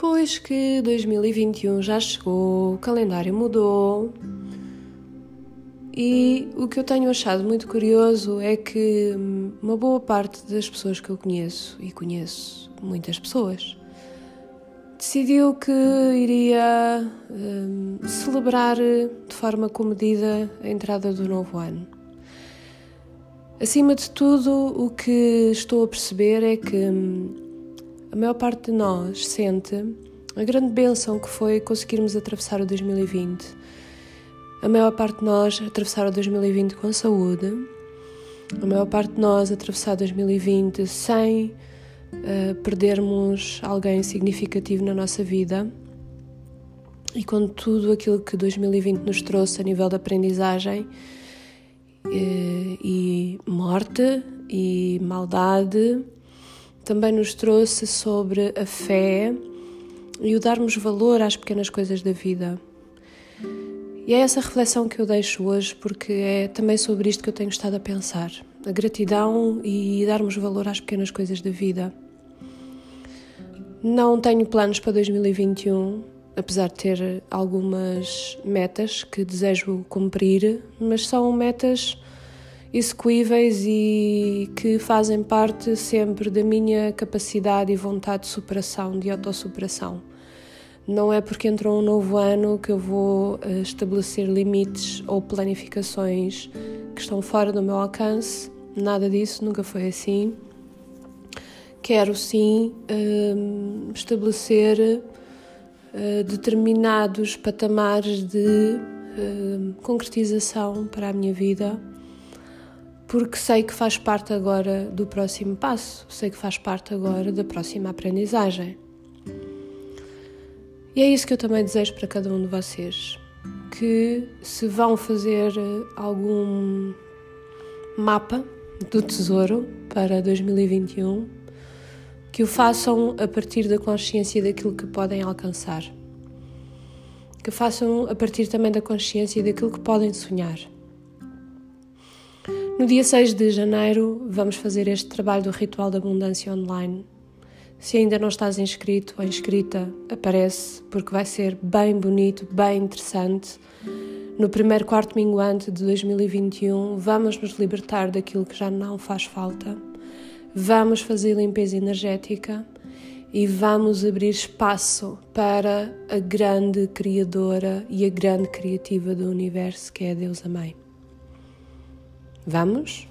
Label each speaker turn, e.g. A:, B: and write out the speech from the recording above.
A: Eis que 2021 já chegou, o calendário mudou. E o que eu tenho achado muito curioso é que uma boa parte das pessoas que eu conheço, e conheço muitas pessoas, decidiu que iria um, celebrar de forma comedida a entrada do novo ano. Acima de tudo, o que estou a perceber é que hum, a maior parte de nós sente a grande bênção que foi conseguirmos atravessar o 2020 a maior parte de nós atravessaram 2020 com saúde, a maior parte de nós atravessar 2020 sem uh, perdermos alguém significativo na nossa vida. E com tudo aquilo que 2020 nos trouxe a nível de aprendizagem eh, e morte e maldade, também nos trouxe sobre a fé e o darmos valor às pequenas coisas da vida. E é essa reflexão que eu deixo hoje, porque é também sobre isto que eu tenho estado a pensar: a gratidão e darmos valor às pequenas coisas da vida. Não tenho planos para 2021, apesar de ter algumas metas que desejo cumprir, mas são metas execuíveis e que fazem parte sempre da minha capacidade e vontade de superação, de autossuperação. Não é porque entrou um novo ano que eu vou eh, estabelecer limites ou planificações que estão fora do meu alcance. Nada disso, nunca foi assim. Quero sim ehm, estabelecer uh, determinados patamares de uh, concretização para a minha vida, porque sei que faz parte agora do próximo passo, sei que faz parte agora da próxima aprendizagem. E é isso que eu também desejo para cada um de vocês. Que se vão fazer eh, algum mapa do tesouro para 2021, que o façam a partir da consciência daquilo que podem alcançar. Que façam a partir também da consciência daquilo que podem sonhar. No dia 6 de janeiro, vamos fazer este trabalho do Ritual da Abundância Online se ainda não estás inscrito ou inscrita, aparece, porque vai ser bem bonito, bem interessante. No primeiro quarto minguante de 2021, vamos nos libertar daquilo que já não faz falta, vamos fazer limpeza energética e vamos abrir espaço para a grande Criadora e a grande Criativa do Universo, que é a Deusa Mãe. Vamos?